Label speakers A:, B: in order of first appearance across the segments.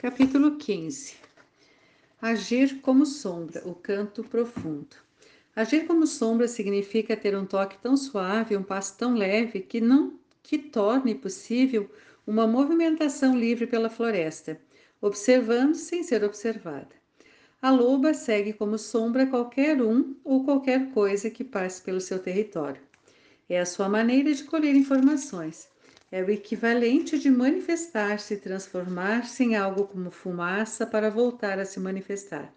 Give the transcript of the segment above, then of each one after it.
A: Capítulo 15 Agir como sombra, o canto profundo. Agir como sombra significa ter um toque tão suave, um passo tão leve que não que torne possível uma movimentação livre pela floresta, observando sem ser observada. A loba segue como sombra qualquer um ou qualquer coisa que passe pelo seu território. É a sua maneira de colher informações é o equivalente de manifestar-se e transformar-se em algo como fumaça para voltar a se manifestar.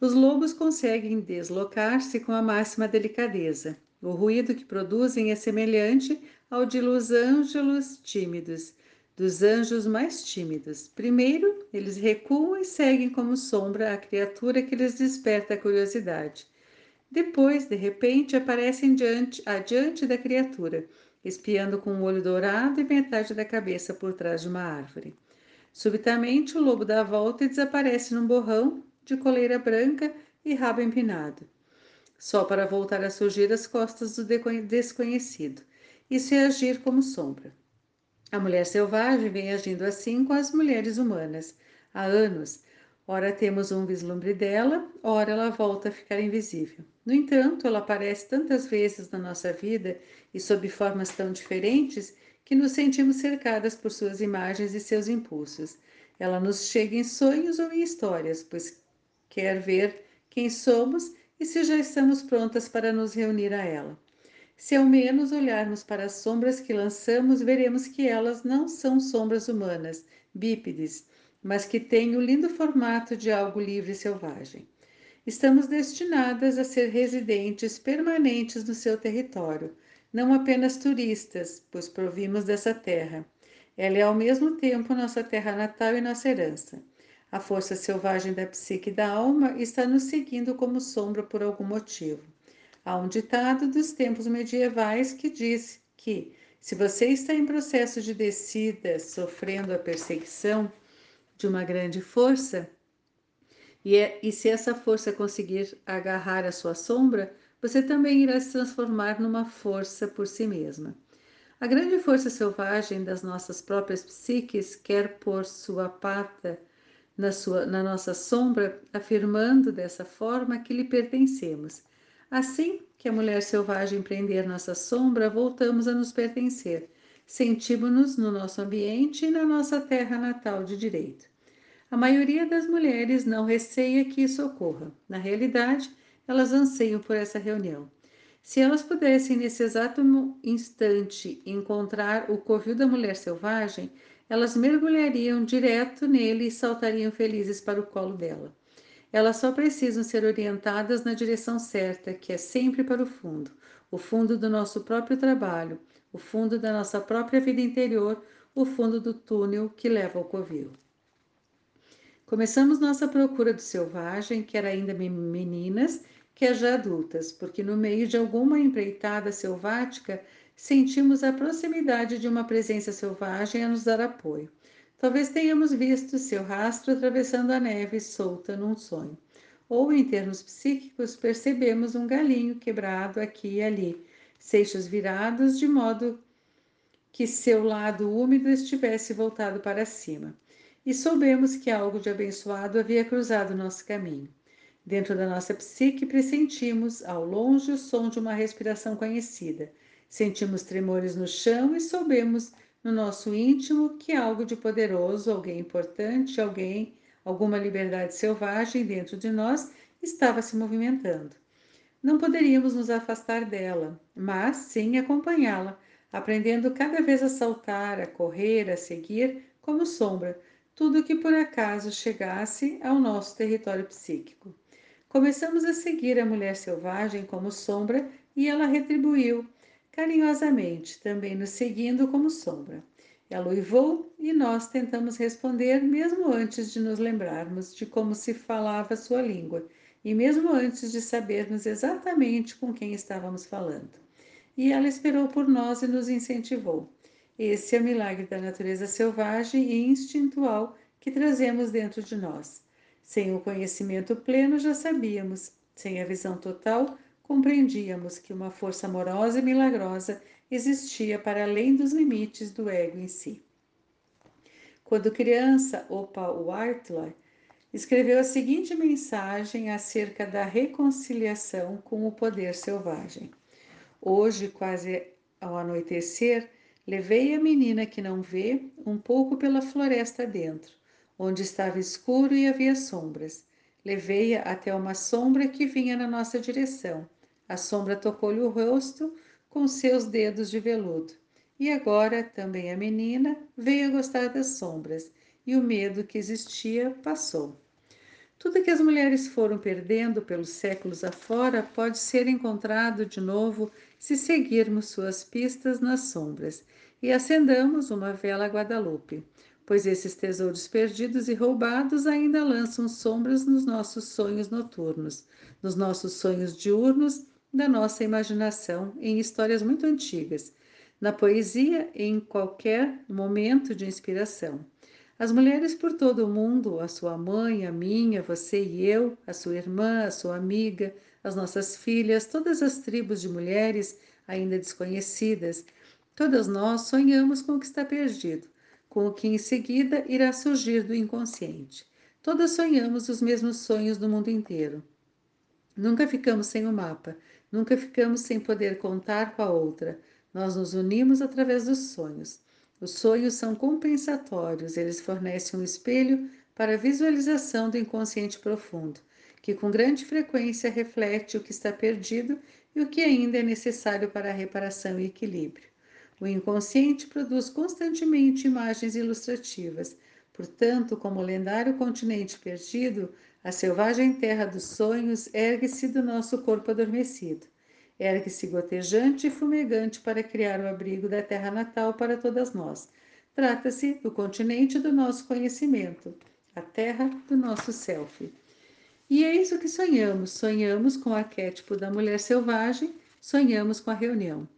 A: Os lobos conseguem deslocar-se com a máxima delicadeza. O ruído que produzem é semelhante ao de los ângelos tímidos, dos anjos mais tímidos. Primeiro, eles recuam e seguem como sombra a criatura que lhes desperta a curiosidade. Depois, de repente, aparecem diante, adiante da criatura espiando com o um olho dourado e metade da cabeça por trás de uma árvore. Subitamente, o lobo dá a volta e desaparece num borrão de coleira branca e rabo empinado, só para voltar a surgir às costas do desconhecido. Isso é agir como sombra. A mulher selvagem vem agindo assim com as mulheres humanas há anos, Ora temos um vislumbre dela, ora ela volta a ficar invisível. No entanto, ela aparece tantas vezes na nossa vida e sob formas tão diferentes que nos sentimos cercadas por suas imagens e seus impulsos. Ela nos chega em sonhos ou em histórias, pois quer ver quem somos e se já estamos prontas para nos reunir a ela. Se ao menos olharmos para as sombras que lançamos, veremos que elas não são sombras humanas, bípedes mas que tem o lindo formato de algo livre e selvagem. Estamos destinadas a ser residentes permanentes no seu território, não apenas turistas, pois provimos dessa terra. Ela é ao mesmo tempo nossa terra natal e nossa herança. A força selvagem da psique da alma está nos seguindo como sombra por algum motivo. Há um ditado dos tempos medievais que diz que, se você está em processo de descida, sofrendo a perseguição, de uma grande força, e, é, e se essa força conseguir agarrar a sua sombra, você também irá se transformar numa força por si mesma. A grande força selvagem das nossas próprias psiques quer pôr sua pata na, sua, na nossa sombra, afirmando dessa forma que lhe pertencemos. Assim que a mulher selvagem prender nossa sombra, voltamos a nos pertencer, sentimos-nos no nosso ambiente e na nossa terra natal de direito. A maioria das mulheres não receia que isso ocorra. Na realidade, elas anseiam por essa reunião. Se elas pudessem, nesse exato instante, encontrar o covil da mulher selvagem, elas mergulhariam direto nele e saltariam felizes para o colo dela. Elas só precisam ser orientadas na direção certa, que é sempre para o fundo o fundo do nosso próprio trabalho, o fundo da nossa própria vida interior, o fundo do túnel que leva ao covil. Começamos nossa procura do selvagem, quer ainda meninas, quer já adultas, porque no meio de alguma empreitada selvática sentimos a proximidade de uma presença selvagem a nos dar apoio. Talvez tenhamos visto seu rastro atravessando a neve solta num sonho. Ou, em termos psíquicos, percebemos um galinho quebrado aqui e ali, seixos virados de modo que seu lado úmido estivesse voltado para cima. E soubemos que algo de abençoado havia cruzado nosso caminho. Dentro da nossa psique, pressentimos ao longe o som de uma respiração conhecida. Sentimos tremores no chão e soubemos no nosso íntimo que algo de poderoso, alguém importante, alguém, alguma liberdade selvagem dentro de nós estava se movimentando. Não poderíamos nos afastar dela, mas sim acompanhá-la, aprendendo cada vez a saltar, a correr, a seguir, como sombra, tudo que por acaso chegasse ao nosso território psíquico. Começamos a seguir a mulher selvagem como sombra e ela retribuiu carinhosamente, também nos seguindo como sombra. Ela uivou e nós tentamos responder, mesmo antes de nos lembrarmos de como se falava sua língua e mesmo antes de sabermos exatamente com quem estávamos falando. E ela esperou por nós e nos incentivou. Esse é o milagre da natureza selvagem e instintual que trazemos dentro de nós. Sem o conhecimento pleno, já sabíamos, sem a visão total, compreendíamos que uma força amorosa e milagrosa existia para além dos limites do ego em si. Quando criança, Opa Whitelaw escreveu a seguinte mensagem acerca da reconciliação com o poder selvagem. Hoje, quase ao anoitecer, levei a menina que não vê um pouco pela floresta dentro, onde estava escuro e havia sombras. Levei-a até uma sombra que vinha na nossa direção. A sombra tocou-lhe o rosto com seus dedos de veludo. E agora também a menina veio a gostar das sombras, e o medo que existia passou. Tudo que as mulheres foram perdendo pelos séculos afora pode ser encontrado de novo se seguirmos suas pistas nas sombras e acendamos uma vela Guadalupe pois esses tesouros perdidos e roubados ainda lançam sombras nos nossos sonhos noturnos, nos nossos sonhos diurnos, da nossa imaginação, em histórias muito antigas, na poesia em qualquer momento de inspiração. As mulheres por todo o mundo, a sua mãe, a minha, você e eu, a sua irmã, a sua amiga, as nossas filhas, todas as tribos de mulheres ainda desconhecidas, todas nós sonhamos com o que está perdido com o que em seguida irá surgir do inconsciente. Todas sonhamos os mesmos sonhos no mundo inteiro. Nunca ficamos sem o mapa, nunca ficamos sem poder contar com a outra. Nós nos unimos através dos sonhos. Os sonhos são compensatórios, eles fornecem um espelho para a visualização do inconsciente profundo, que com grande frequência reflete o que está perdido e o que ainda é necessário para a reparação e equilíbrio. O inconsciente produz constantemente imagens ilustrativas. Portanto, como o lendário continente perdido, a selvagem terra dos sonhos ergue-se do nosso corpo adormecido. Ergue-se gotejante e fumegante para criar o abrigo da terra natal para todas nós. Trata-se do continente do nosso conhecimento, a terra do nosso self. E é isso que sonhamos. Sonhamos com o arquétipo da mulher selvagem, sonhamos com a reunião.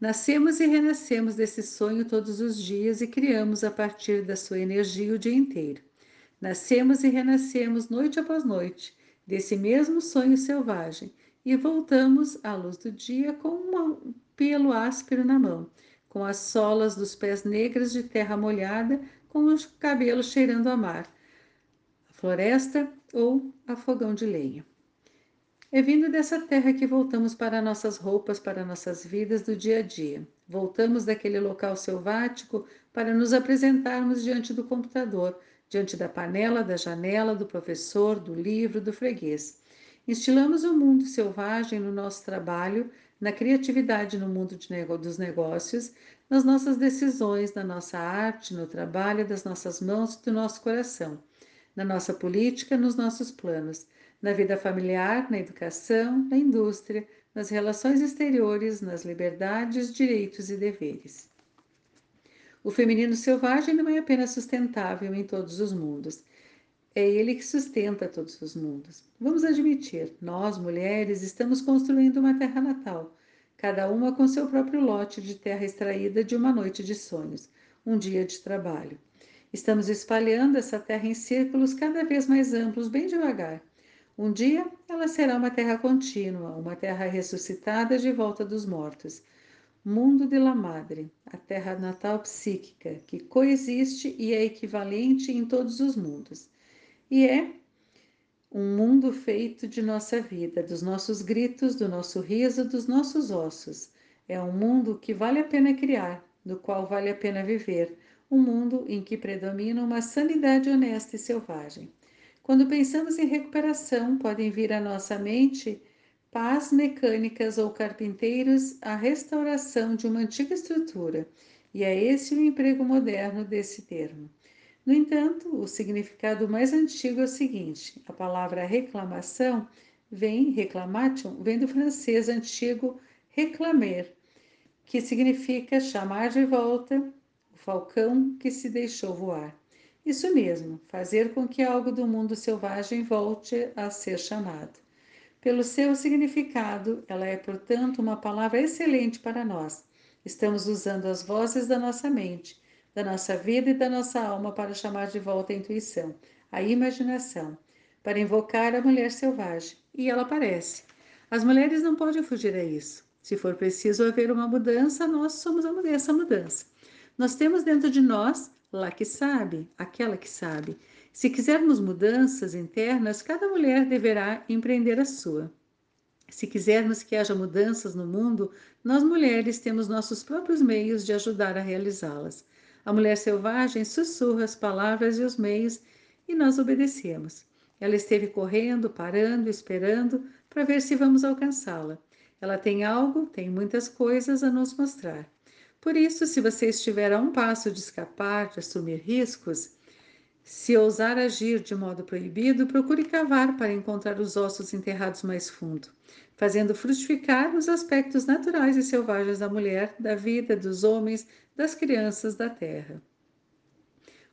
A: Nascemos e renascemos desse sonho todos os dias e criamos a partir da sua energia o dia inteiro. Nascemos e renascemos noite após noite desse mesmo sonho selvagem e voltamos à luz do dia com um pelo áspero na mão, com as solas dos pés negras de terra molhada, com os cabelos cheirando a mar, a floresta ou a fogão de lenha. É vindo dessa terra que voltamos para nossas roupas, para nossas vidas do dia a dia. Voltamos daquele local selvático para nos apresentarmos diante do computador, diante da panela, da janela, do professor, do livro, do freguês. Instilamos o mundo selvagem no nosso trabalho, na criatividade no mundo nego dos negócios, nas nossas decisões, na nossa arte, no trabalho das nossas mãos e do nosso coração, na nossa política, nos nossos planos na vida familiar, na educação, na indústria, nas relações exteriores, nas liberdades, direitos e deveres. O feminino selvagem não é apenas sustentável em todos os mundos, é ele que sustenta todos os mundos. Vamos admitir, nós, mulheres, estamos construindo uma terra natal, cada uma com seu próprio lote de terra extraída de uma noite de sonhos, um dia de trabalho. Estamos espalhando essa terra em círculos cada vez mais amplos, bem devagar um dia ela será uma terra contínua, uma terra ressuscitada de volta dos mortos. Mundo de la Madre, a terra natal psíquica, que coexiste e é equivalente em todos os mundos. E é um mundo feito de nossa vida, dos nossos gritos, do nosso riso, dos nossos ossos. É um mundo que vale a pena criar, no qual vale a pena viver, um mundo em que predomina uma sanidade honesta e selvagem. Quando pensamos em recuperação, podem vir à nossa mente pás mecânicas ou carpinteiros, a restauração de uma antiga estrutura, e é esse o emprego moderno desse termo. No entanto, o significado mais antigo é o seguinte: a palavra reclamação vem, reclamation, vem do francês antigo reclamer, que significa chamar de volta o falcão que se deixou voar. Isso mesmo, fazer com que algo do mundo selvagem volte a ser chamado. Pelo seu significado, ela é, portanto, uma palavra excelente para nós. Estamos usando as vozes da nossa mente, da nossa vida e da nossa alma para chamar de volta a intuição, a imaginação, para invocar a mulher selvagem. E ela aparece. As mulheres não podem fugir a isso. Se for preciso haver uma mudança, nós somos essa mudança. Nós temos dentro de nós lá que sabe, aquela que sabe. Se quisermos mudanças internas, cada mulher deverá empreender a sua. Se quisermos que haja mudanças no mundo, nós mulheres temos nossos próprios meios de ajudar a realizá-las. A mulher selvagem sussurra as palavras e os meios e nós obedecemos. Ela esteve correndo, parando, esperando para ver se vamos alcançá-la. Ela tem algo, tem muitas coisas a nos mostrar. Por isso, se você estiver a um passo de escapar, de assumir riscos, se ousar agir de modo proibido, procure cavar para encontrar os ossos enterrados mais fundo, fazendo frutificar os aspectos naturais e selvagens da mulher, da vida, dos homens, das crianças da terra.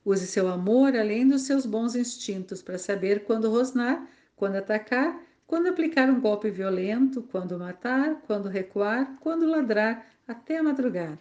A: Use seu amor além dos seus bons instintos para saber quando rosnar, quando atacar, quando aplicar um golpe violento, quando matar, quando recuar, quando ladrar até a madrugada.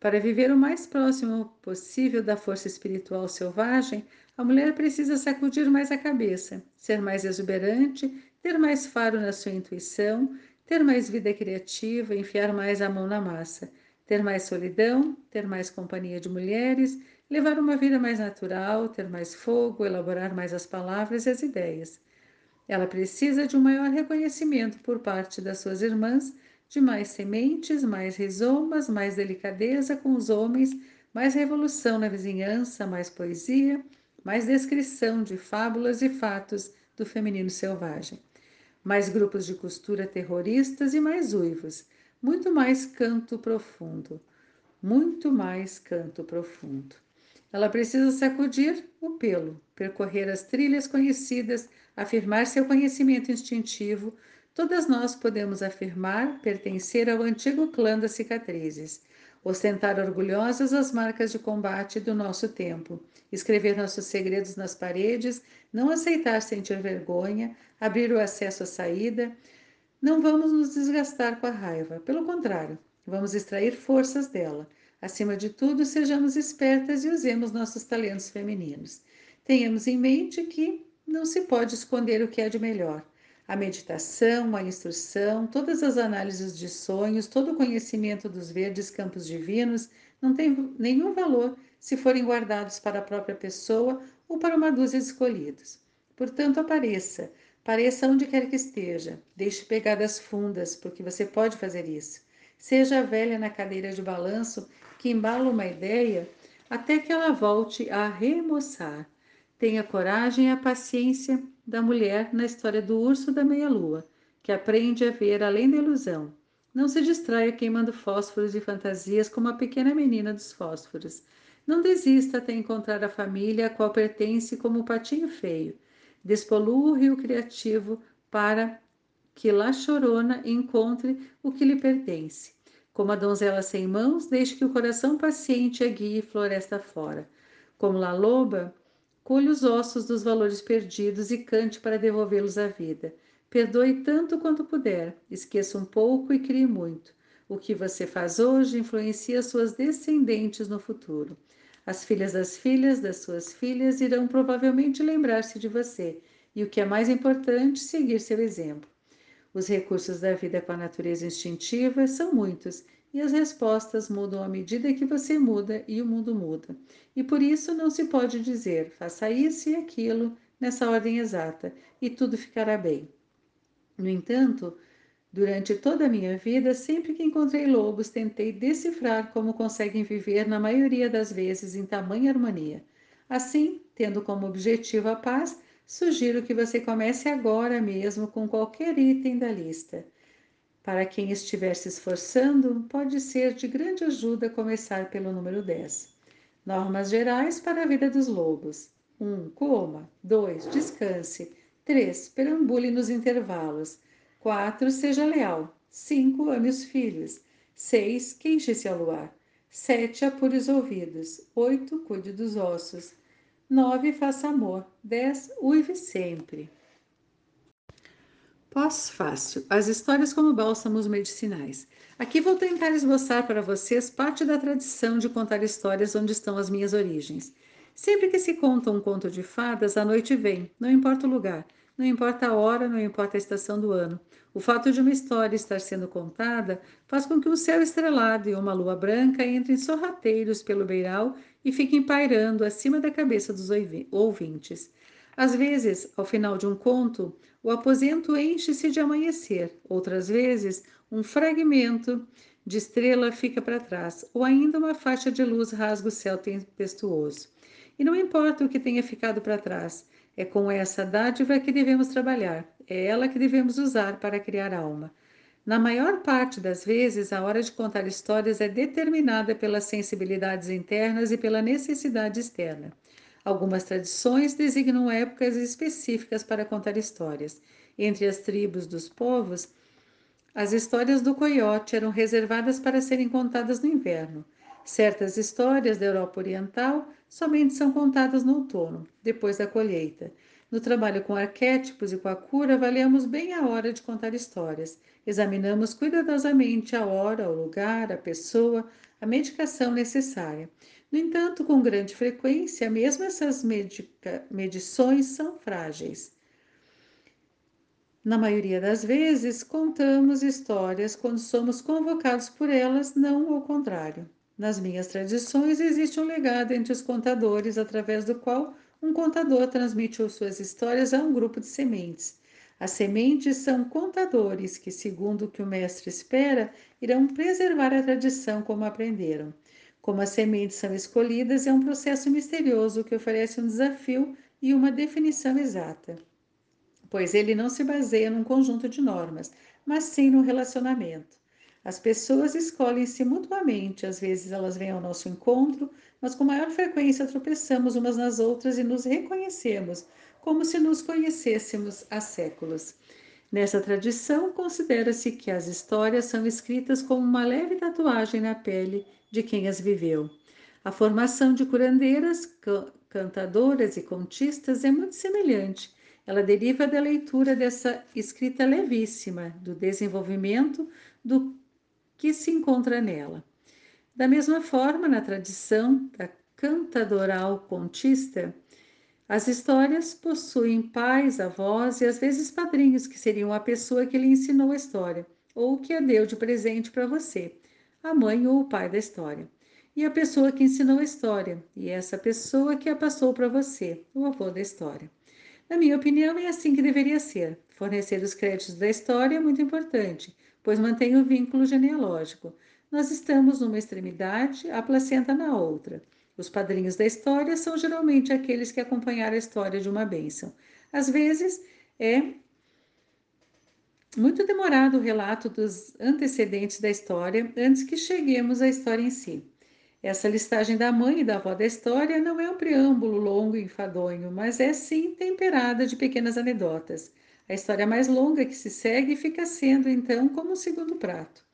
A: Para viver o mais próximo possível da força espiritual selvagem, a mulher precisa sacudir mais a cabeça, ser mais exuberante, ter mais faro na sua intuição, ter mais vida criativa, enfiar mais a mão na massa, ter mais solidão, ter mais companhia de mulheres, levar uma vida mais natural, ter mais fogo, elaborar mais as palavras e as ideias. Ela precisa de um maior reconhecimento por parte das suas irmãs, de mais sementes, mais rizomas, mais delicadeza com os homens, mais revolução na vizinhança, mais poesia, mais descrição de fábulas e fatos do feminino selvagem, mais grupos de costura terroristas e mais uivos, muito mais canto profundo, muito mais canto profundo. Ela precisa sacudir o pelo, percorrer as trilhas conhecidas, afirmar seu conhecimento instintivo. Todas nós podemos afirmar pertencer ao antigo clã das cicatrizes, ostentar orgulhosas as marcas de combate do nosso tempo, escrever nossos segredos nas paredes, não aceitar sentir vergonha, abrir o acesso à saída. Não vamos nos desgastar com a raiva, pelo contrário, vamos extrair forças dela Acima de tudo, sejamos espertas e usemos nossos talentos femininos. Tenhamos em mente que não se pode esconder o que é de melhor. A meditação, a instrução, todas as análises de sonhos, todo o conhecimento dos verdes campos divinos não tem nenhum valor se forem guardados para a própria pessoa ou para uma dúzia de escolhidos. Portanto, apareça, pareça onde quer que esteja, deixe pegadas fundas, porque você pode fazer isso. Seja a velha na cadeira de balanço que embala uma ideia até que ela volte a remoçar. Tenha coragem e a paciência da mulher na história do urso da meia-lua, que aprende a ver além da ilusão. Não se distraia queimando fósforos e fantasias como a pequena menina dos fósforos. Não desista até encontrar a família a qual pertence como o patinho feio. Despolua o rio criativo para que La Chorona encontre o que lhe pertence. Como a donzela sem mãos, deixe que o coração paciente a guie floresta fora. Como La Loba, colhe os ossos dos valores perdidos e cante para devolvê-los à vida. Perdoe tanto quanto puder, esqueça um pouco e crie muito. O que você faz hoje influencia suas descendentes no futuro. As filhas das filhas das suas filhas irão provavelmente lembrar-se de você e, o que é mais importante, seguir seu exemplo. Os recursos da vida com a natureza instintiva são muitos e as respostas mudam à medida que você muda e o mundo muda. E por isso não se pode dizer faça isso e aquilo nessa ordem exata e tudo ficará bem. No entanto, durante toda a minha vida, sempre que encontrei lobos, tentei decifrar como conseguem viver na maioria das vezes em tamanha harmonia. Assim, tendo como objetivo a paz, sugiro que você comece agora mesmo com qualquer item da lista. Para quem estiver se esforçando, pode ser de grande ajuda começar pelo número 10. Normas gerais para a vida dos lobos. 1. Um, coma. 2. Descanse. 3. Perambule nos intervalos. 4. Seja leal. 5. Ame os filhos. 6. Queixe-se ao luar. 7. Apure os ouvidos. 8. Cuide dos ossos. 9. Faça amor. 10. Uive sempre. Pós-fácil. As histórias como bálsamos medicinais. Aqui vou tentar esboçar para vocês parte da tradição de contar histórias onde estão as minhas origens. Sempre que se conta um conto de fadas, a noite vem, não importa o lugar. Não importa a hora, não importa a estação do ano. O fato de uma história estar sendo contada faz com que um céu estrelado e uma lua branca entrem sorrateiros pelo beiral e fiquem pairando acima da cabeça dos ouvintes. Às vezes, ao final de um conto, o aposento enche-se de amanhecer, outras vezes, um fragmento de estrela fica para trás, ou ainda uma faixa de luz rasga o céu tempestuoso. E não importa o que tenha ficado para trás, é com essa dádiva que devemos trabalhar, é ela que devemos usar para criar alma. Na maior parte das vezes, a hora de contar histórias é determinada pelas sensibilidades internas e pela necessidade externa. Algumas tradições designam épocas específicas para contar histórias. Entre as tribos dos povos, as histórias do coiote eram reservadas para serem contadas no inverno. Certas histórias da Europa Oriental somente são contadas no outono, depois da colheita. No trabalho com arquétipos e com a cura, avaliamos bem a hora de contar histórias. Examinamos cuidadosamente a hora, o lugar, a pessoa, a medicação necessária. No entanto, com grande frequência, mesmo essas medica, medições são frágeis. Na maioria das vezes, contamos histórias quando somos convocados por elas, não ao contrário. Nas minhas tradições, existe um legado entre os contadores, através do qual um contador transmite suas histórias a um grupo de sementes. As sementes são contadores que, segundo o que o mestre espera, irão preservar a tradição como aprenderam. Como as sementes são escolhidas, é um processo misterioso que oferece um desafio e uma definição exata, pois ele não se baseia num conjunto de normas, mas sim no relacionamento. As pessoas escolhem-se mutuamente, às vezes elas vêm ao nosso encontro, mas com maior frequência tropeçamos umas nas outras e nos reconhecemos, como se nos conhecêssemos há séculos. Nessa tradição, considera-se que as histórias são escritas como uma leve tatuagem na pele de quem as viveu. A formação de curandeiras, cantadoras e contistas é muito semelhante. Ela deriva da leitura dessa escrita levíssima, do desenvolvimento do que se encontra nela. Da mesma forma, na tradição da cantadoral contista, as histórias possuem pais, avós e às vezes padrinhos, que seriam a pessoa que lhe ensinou a história, ou que a deu de presente para você a mãe ou o pai da história. E a pessoa que ensinou a história, e essa pessoa que a passou para você, o avô da história. Na minha opinião, é assim que deveria ser. Fornecer os créditos da história é muito importante, pois mantém o vínculo genealógico. Nós estamos numa extremidade, a placenta na outra. Os padrinhos da história são geralmente aqueles que acompanharam a história de uma bênção. Às vezes, é muito demorado o relato dos antecedentes da história antes que cheguemos à história em si. Essa listagem da mãe e da avó da história não é um preâmbulo longo e enfadonho, mas é sim temperada de pequenas anedotas. A história mais longa que se segue fica sendo então como um segundo prato.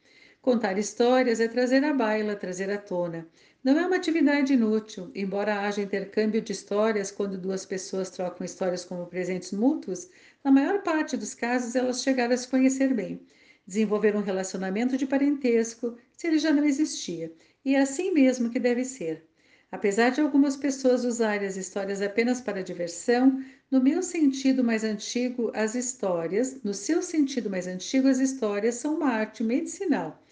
A: Contar histórias é trazer à baila, trazer à tona. Não é uma atividade inútil, embora haja intercâmbio de histórias quando duas pessoas trocam histórias como presentes mútuos, na maior parte dos casos elas chegaram a se conhecer bem, desenvolver um relacionamento de parentesco, se ele já não existia, e é assim mesmo que deve ser. Apesar de algumas pessoas usarem as histórias apenas para diversão, no meu sentido mais antigo, as histórias, no seu sentido mais antigo, as histórias são uma arte medicinal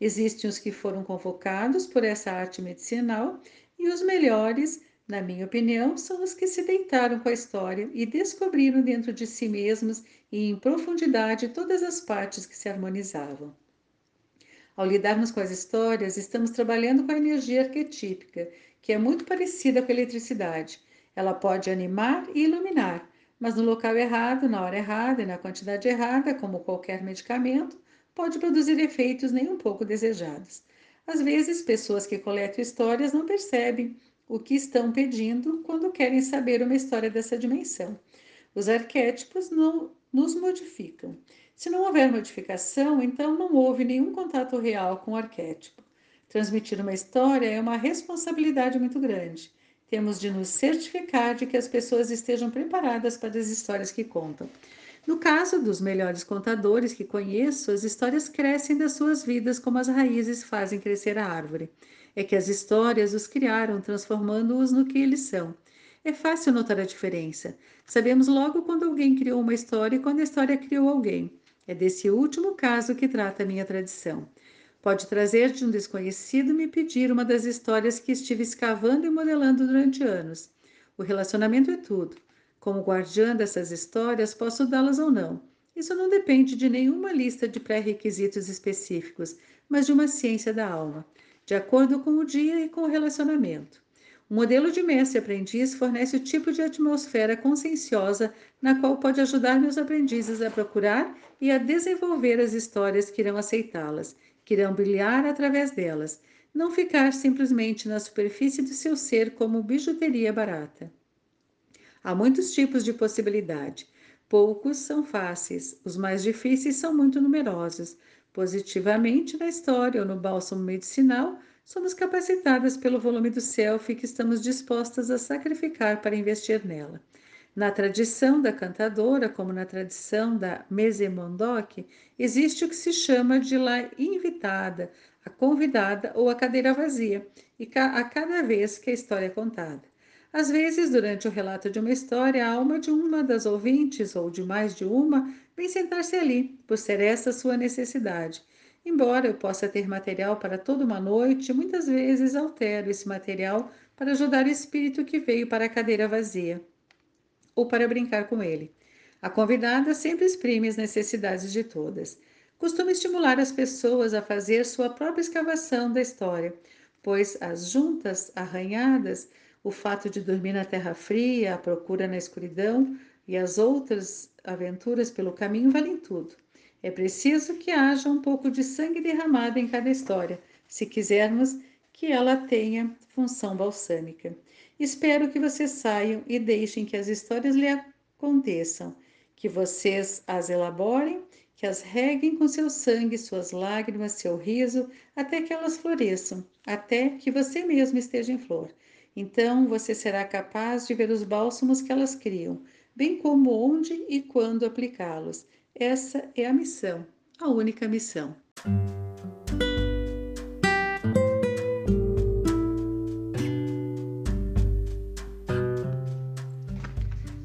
A: Existem os que foram convocados por essa arte medicinal e os melhores, na minha opinião, são os que se deitaram com a história e descobriram dentro de si mesmos e em profundidade todas as partes que se harmonizavam. Ao lidarmos com as histórias, estamos trabalhando com a energia arquetípica, que é muito parecida com a eletricidade. Ela pode animar e iluminar, mas no local errado, na hora errada e na quantidade errada, como qualquer medicamento, pode produzir efeitos nem um pouco desejados. Às vezes, pessoas que coletam histórias não percebem o que estão pedindo quando querem saber uma história dessa dimensão. Os arquétipos não nos modificam. Se não houver modificação, então não houve nenhum contato real com o arquétipo. Transmitir uma história é uma responsabilidade muito grande. Temos de nos certificar de que as pessoas estejam preparadas para as histórias que contam. No caso dos melhores contadores que conheço, as histórias crescem das suas vidas como as raízes fazem crescer a árvore. É que as histórias os criaram, transformando-os no que eles são. É fácil notar a diferença. Sabemos logo quando alguém criou uma história e quando a história criou alguém. É desse último caso que trata a minha tradição. Pode trazer de um desconhecido me pedir uma das histórias que estive escavando e modelando durante anos. O relacionamento é tudo. Como guardiã dessas histórias, posso dá-las ou não. Isso não depende de nenhuma lista de pré-requisitos específicos, mas de uma ciência da alma, de acordo com o dia e com o relacionamento. O modelo de mestre-aprendiz fornece o tipo de atmosfera conscienciosa na qual pode ajudar meus aprendizes a procurar e a desenvolver as histórias que irão aceitá-las, que irão brilhar através delas, não ficar simplesmente na superfície do seu ser como bijuteria barata. Há muitos tipos de possibilidade. Poucos são fáceis, os mais difíceis são muito numerosos. Positivamente, na história ou no bálsamo medicinal, somos capacitadas pelo volume do self que estamos dispostas a sacrificar para investir nela. Na tradição da cantadora, como na tradição da Mesemondoc, existe o que se chama de la invitada, a convidada ou a cadeira vazia, e a cada vez que a história é contada. Às vezes, durante o relato de uma história, a alma de uma das ouvintes, ou de mais de uma, vem sentar-se ali, por ser essa sua necessidade Embora eu possa ter material para toda uma noite, muitas vezes altero esse material para ajudar o espírito que veio para a cadeira vazia ou para brincar com ele. A convidada sempre exprime as necessidades de todas. Costuma estimular as pessoas a fazer sua própria escavação da história, pois as juntas arranhadas, o fato de dormir na terra fria, a procura na escuridão e as outras aventuras pelo caminho valem tudo. É preciso que haja um pouco de sangue derramado em cada história, se quisermos que ela tenha função balsâmica. Espero que vocês saiam e deixem que as histórias lhe aconteçam, que vocês as elaborem, que as reguem com seu sangue, suas lágrimas, seu riso, até que elas floresçam, até que você mesmo esteja em flor. Então você será capaz de ver os bálsamos que elas criam, bem como onde e quando aplicá-los essa é a missão, a única missão.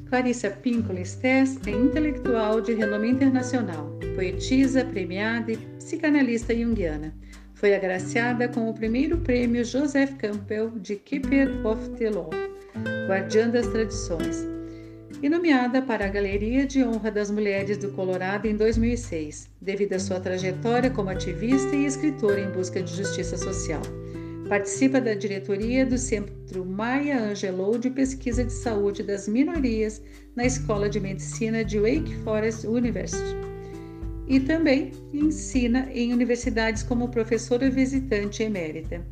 A: Clarissa Pinkola Estés é intelectual de renome internacional, poetisa premiada e psicanalista junguiana. Foi agraciada com o primeiro prêmio Joseph Campbell de Keeper of the Law, guardiã das tradições e nomeada para a Galeria de Honra das Mulheres do Colorado em 2006, devido à sua trajetória como ativista e escritora em busca de justiça social. Participa da diretoria do Centro Maya Angelou de Pesquisa de Saúde das Minorias na Escola de Medicina de Wake Forest University. E também ensina em universidades como professora visitante emérita.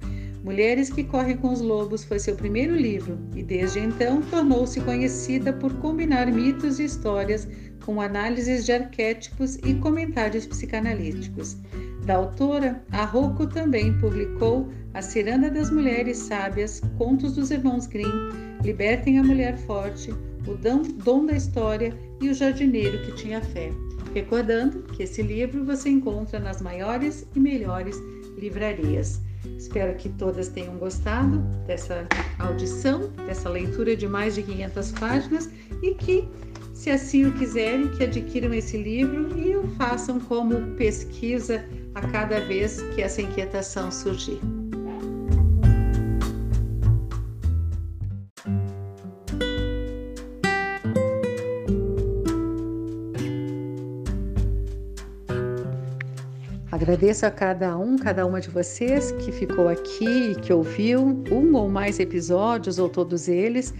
A: Mulheres que Correm com os Lobos foi seu primeiro livro e desde então tornou-se conhecida por combinar mitos e histórias com análises de arquétipos e comentários psicanalíticos. Da autora, a Rocco também publicou A Ciranda das Mulheres Sábias, Contos dos Irmãos Grimm, Libertem a Mulher Forte, O Dom da História e O Jardineiro que Tinha Fé. Recordando que esse livro você encontra nas maiores e melhores livrarias. Espero que todas tenham gostado dessa audição, dessa leitura de mais de 500 páginas e que, se assim o quiserem, que adquiram esse livro e o façam como pesquisa a cada vez que essa inquietação surgir. Agradeço a cada um, cada uma de vocês que ficou aqui e que ouviu um ou mais episódios, ou todos eles.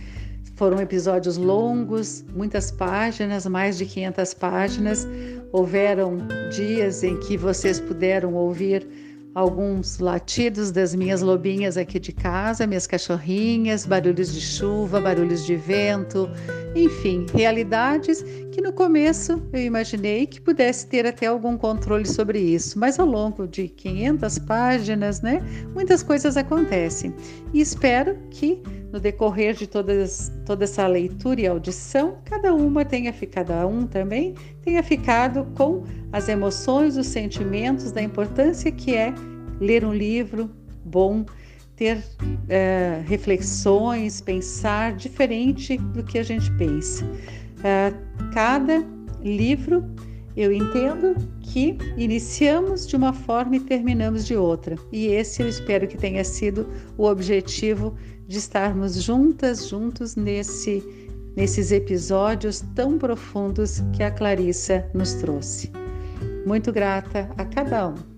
A: Foram episódios longos, muitas páginas, mais de 500 páginas. Houveram dias em que vocês puderam ouvir alguns latidos das minhas lobinhas aqui de casa, minhas cachorrinhas, barulhos de chuva, barulhos de vento, enfim, realidades que no começo eu imaginei que pudesse ter até algum controle sobre isso, mas ao longo de 500 páginas, né, muitas coisas acontecem. E espero que no decorrer de todas, toda essa leitura e audição, cada uma tenha ficado, cada um também tenha ficado com as emoções, os sentimentos da importância que é ler um livro bom, ter é, reflexões, pensar diferente do que a gente pensa. É, cada livro eu entendo que iniciamos de uma forma e terminamos de outra. E esse eu espero que tenha sido o objetivo de estarmos juntas, juntos nesse nesses episódios tão profundos que a Clarissa nos trouxe. Muito grata a cada um.